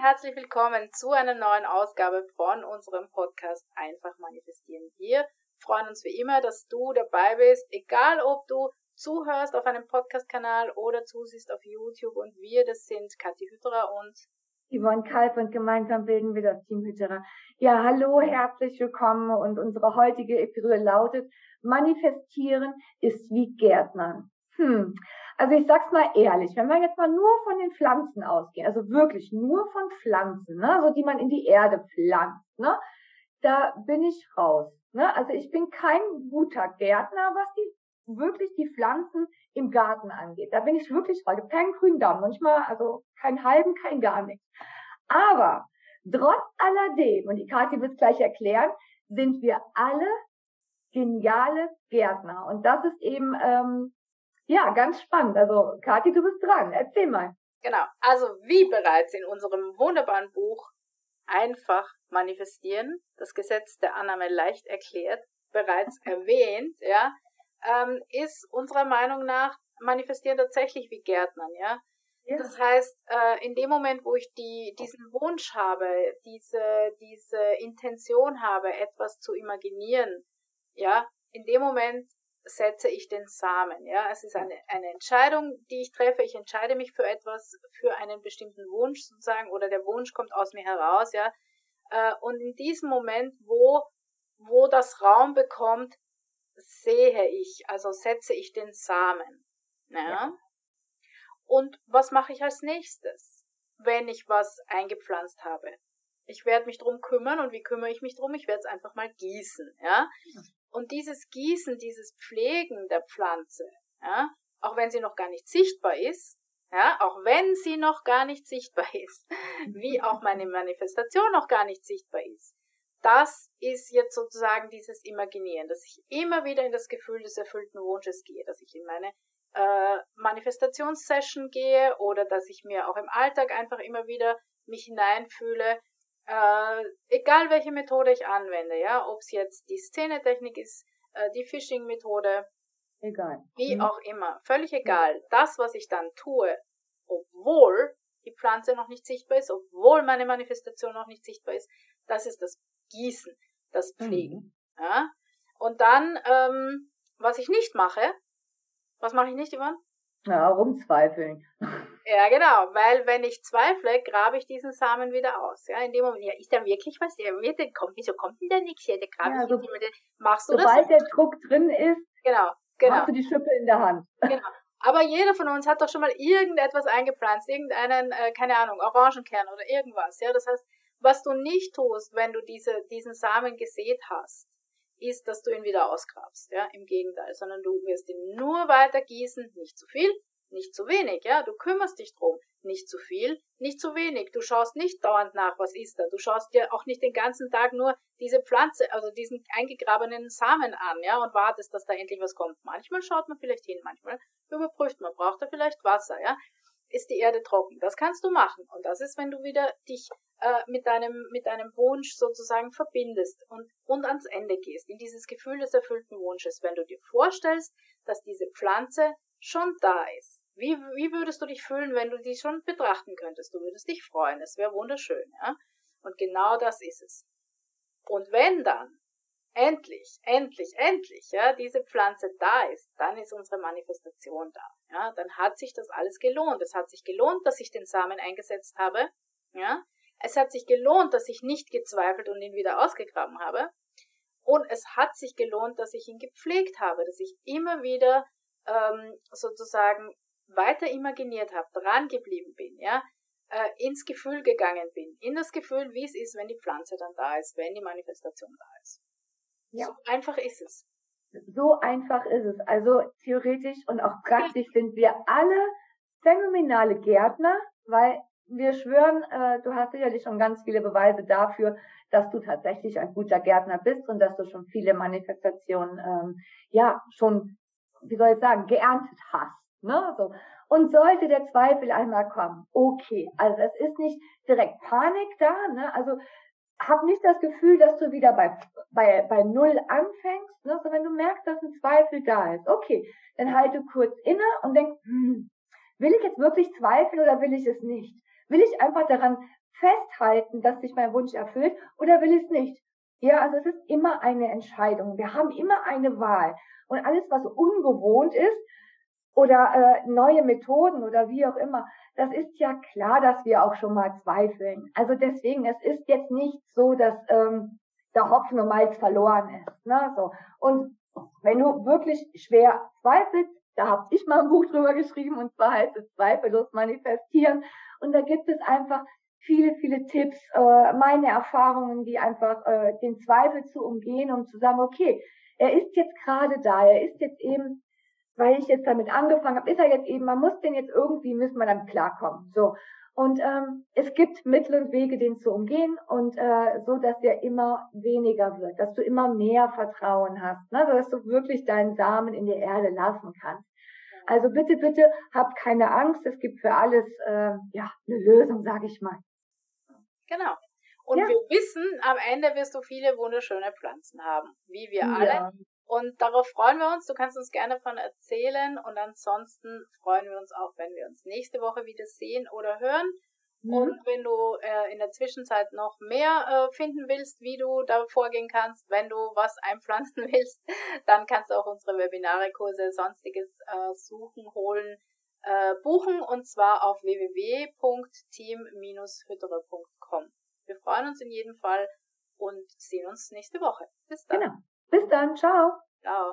herzlich willkommen zu einer neuen Ausgabe von unserem Podcast Einfach manifestieren. Wir freuen uns wie immer, dass du dabei bist, egal ob du zuhörst auf einem Podcast-Kanal oder zusiehst auf YouTube und wir, das sind Kathi Hütterer und Yvonne Kalb und gemeinsam bilden wir das Team Hütterer. Ja, hallo, herzlich willkommen und unsere heutige Episode lautet Manifestieren ist wie Gärtnern. Hm. Also ich sag's mal ehrlich, wenn wir jetzt mal nur von den Pflanzen ausgehen, also wirklich nur von Pflanzen, ne, so die man in die Erde pflanzt, ne, da bin ich raus. Ne? Also ich bin kein guter Gärtner, was die wirklich die Pflanzen im Garten angeht. Da bin ich wirklich raus. Ich habe keinen grünen Daumen, manchmal also keinen halben, kein gar nichts. Aber trotz alledem, und die Kathi wird gleich erklären, sind wir alle geniale Gärtner. Und das ist eben ähm, ja, ganz spannend. Also, Kathi, du bist dran. Erzähl mal. Genau. Also, wie bereits in unserem wunderbaren Buch Einfach manifestieren, das Gesetz der Annahme leicht erklärt, bereits erwähnt, ja, ähm, ist unserer Meinung nach manifestieren tatsächlich wie Gärtnern, ja. ja. Das heißt, äh, in dem Moment, wo ich die, diesen Wunsch habe, diese, diese Intention habe, etwas zu imaginieren, ja, in dem Moment setze ich den Samen. Ja, es ist eine, eine Entscheidung, die ich treffe. Ich entscheide mich für etwas, für einen bestimmten Wunsch sozusagen, oder der Wunsch kommt aus mir heraus. Ja, äh, und in diesem Moment, wo wo das Raum bekommt, sehe ich, also setze ich den Samen. Ja? ja. Und was mache ich als nächstes, wenn ich was eingepflanzt habe? Ich werde mich drum kümmern und wie kümmere ich mich drum? Ich werde es einfach mal gießen, ja. Und dieses Gießen, dieses Pflegen der Pflanze, ja, auch wenn sie noch gar nicht sichtbar ist, ja, auch wenn sie noch gar nicht sichtbar ist, wie auch meine Manifestation noch gar nicht sichtbar ist, das ist jetzt sozusagen dieses Imaginieren, dass ich immer wieder in das Gefühl des erfüllten Wunsches gehe, dass ich in meine äh, Manifestationssession gehe oder dass ich mir auch im Alltag einfach immer wieder mich hineinfühle, äh, egal welche Methode ich anwende, ja, ob es jetzt die Szenetechnik ist, äh, die Phishing-Methode, egal, wie mhm. auch immer, völlig egal. Das, was ich dann tue, obwohl die Pflanze noch nicht sichtbar ist, obwohl meine Manifestation noch nicht sichtbar ist, das ist das Gießen, das Pflegen. Mhm. Ja? Und dann, ähm, was ich nicht mache, was mache ich nicht, Ivan? Ja, rumzweifeln. Ja, genau, weil wenn ich zweifle, grabe ich diesen Samen wieder aus. Ja, in dem Moment, ja, ist da wirklich was? Der wird denn kommt, wieso kommt denn der nichts hier? Der grabe ja, ich so, immer, den, machst du sobald das? Sobald der Druck drin ist, genau, genau. hast du die Schippe in der Hand. Genau. Aber jeder von uns hat doch schon mal irgendetwas eingepflanzt, irgendeinen, äh, keine Ahnung, Orangenkern oder irgendwas. Ja, das heißt, was du nicht tust, wenn du diese, diesen Samen gesät hast, ist, dass du ihn wieder ausgrabst. Ja, im Gegenteil, sondern du wirst ihn nur weiter gießen, nicht zu viel, nicht zu wenig, ja, du kümmerst dich drum, nicht zu viel, nicht zu wenig, du schaust nicht dauernd nach, was ist da, du schaust dir auch nicht den ganzen Tag nur diese Pflanze, also diesen eingegrabenen Samen an, ja, und wartest, dass da endlich was kommt. Manchmal schaut man vielleicht hin, manchmal überprüft man, braucht er vielleicht Wasser, ja, ist die Erde trocken, das kannst du machen, und das ist, wenn du wieder dich äh, mit deinem, mit deinem Wunsch sozusagen verbindest und, und ans Ende gehst, in dieses Gefühl des erfüllten Wunsches, wenn du dir vorstellst, dass diese Pflanze schon da ist wie, wie würdest du dich fühlen, wenn du die schon betrachten könntest? Du würdest dich freuen. Es wäre wunderschön, ja? Und genau das ist es. Und wenn dann endlich, endlich, endlich, ja, diese Pflanze da ist, dann ist unsere Manifestation da. Ja, dann hat sich das alles gelohnt. Es hat sich gelohnt, dass ich den Samen eingesetzt habe. Ja, es hat sich gelohnt, dass ich nicht gezweifelt und ihn wieder ausgegraben habe. Und es hat sich gelohnt, dass ich ihn gepflegt habe, dass ich immer wieder ähm, sozusagen weiter imaginiert habe, dran geblieben bin, ja, äh, ins Gefühl gegangen bin, in das Gefühl, wie es ist, wenn die Pflanze dann da ist, wenn die Manifestation da ist. Ja. So einfach ist es. So einfach ist es. Also theoretisch und auch praktisch sind wir alle phänomenale Gärtner, weil wir schwören, äh, du hast sicherlich schon ganz viele Beweise dafür, dass du tatsächlich ein guter Gärtner bist und dass du schon viele Manifestationen, ähm, ja, schon, wie soll ich sagen, geerntet hast. Ne? So. Und sollte der Zweifel einmal kommen, okay, also es ist nicht direkt Panik da, ne? also hab nicht das Gefühl, dass du wieder bei, bei, bei Null anfängst, ne? sondern du merkst, dass ein Zweifel da ist, okay, dann halte kurz inne und denk, hm, will ich jetzt wirklich zweifeln oder will ich es nicht? Will ich einfach daran festhalten, dass sich mein Wunsch erfüllt oder will ich es nicht? Ja, also es ist immer eine Entscheidung. Wir haben immer eine Wahl. Und alles, was ungewohnt ist oder äh, neue Methoden oder wie auch immer, das ist ja klar, dass wir auch schon mal zweifeln. Also deswegen, es ist jetzt nicht so, dass ähm, der Hopfen und Malz verloren ist. Ne? So. Und wenn du wirklich schwer zweifelst, da habe ich mal ein Buch drüber geschrieben und zwar heißt es Zweifellos manifestieren. Und da gibt es einfach viele, viele Tipps, äh, meine Erfahrungen, die einfach äh, den Zweifel zu umgehen, um zu sagen, okay, er ist jetzt gerade da, er ist jetzt eben, weil ich jetzt damit angefangen habe, ist er jetzt eben, man muss den jetzt irgendwie, müssen wir dann klarkommen. So. Und ähm, es gibt Mittel und Wege, den zu umgehen und äh, so, dass der immer weniger wird, dass du immer mehr Vertrauen hast, ne? dass du wirklich deinen Samen in der Erde lassen kannst. Also bitte, bitte, hab keine Angst. Es gibt für alles äh, ja eine Lösung, sage ich mal. Genau. Und ja. wir wissen, am Ende wirst du viele wunderschöne Pflanzen haben, wie wir alle. Ja. Und darauf freuen wir uns. Du kannst uns gerne davon erzählen. Und ansonsten freuen wir uns auch, wenn wir uns nächste Woche wieder sehen oder hören. Mhm. Und wenn du äh, in der Zwischenzeit noch mehr äh, finden willst, wie du da vorgehen kannst, wenn du was einpflanzen willst, dann kannst du auch unsere Webinare, Kurse, sonstiges äh, suchen, holen, äh, buchen und zwar auf www.team-hüttere.com. Wir freuen uns in jedem Fall und sehen uns nächste Woche. Bis dann. Genau. Bis dann. Ciao. Ciao.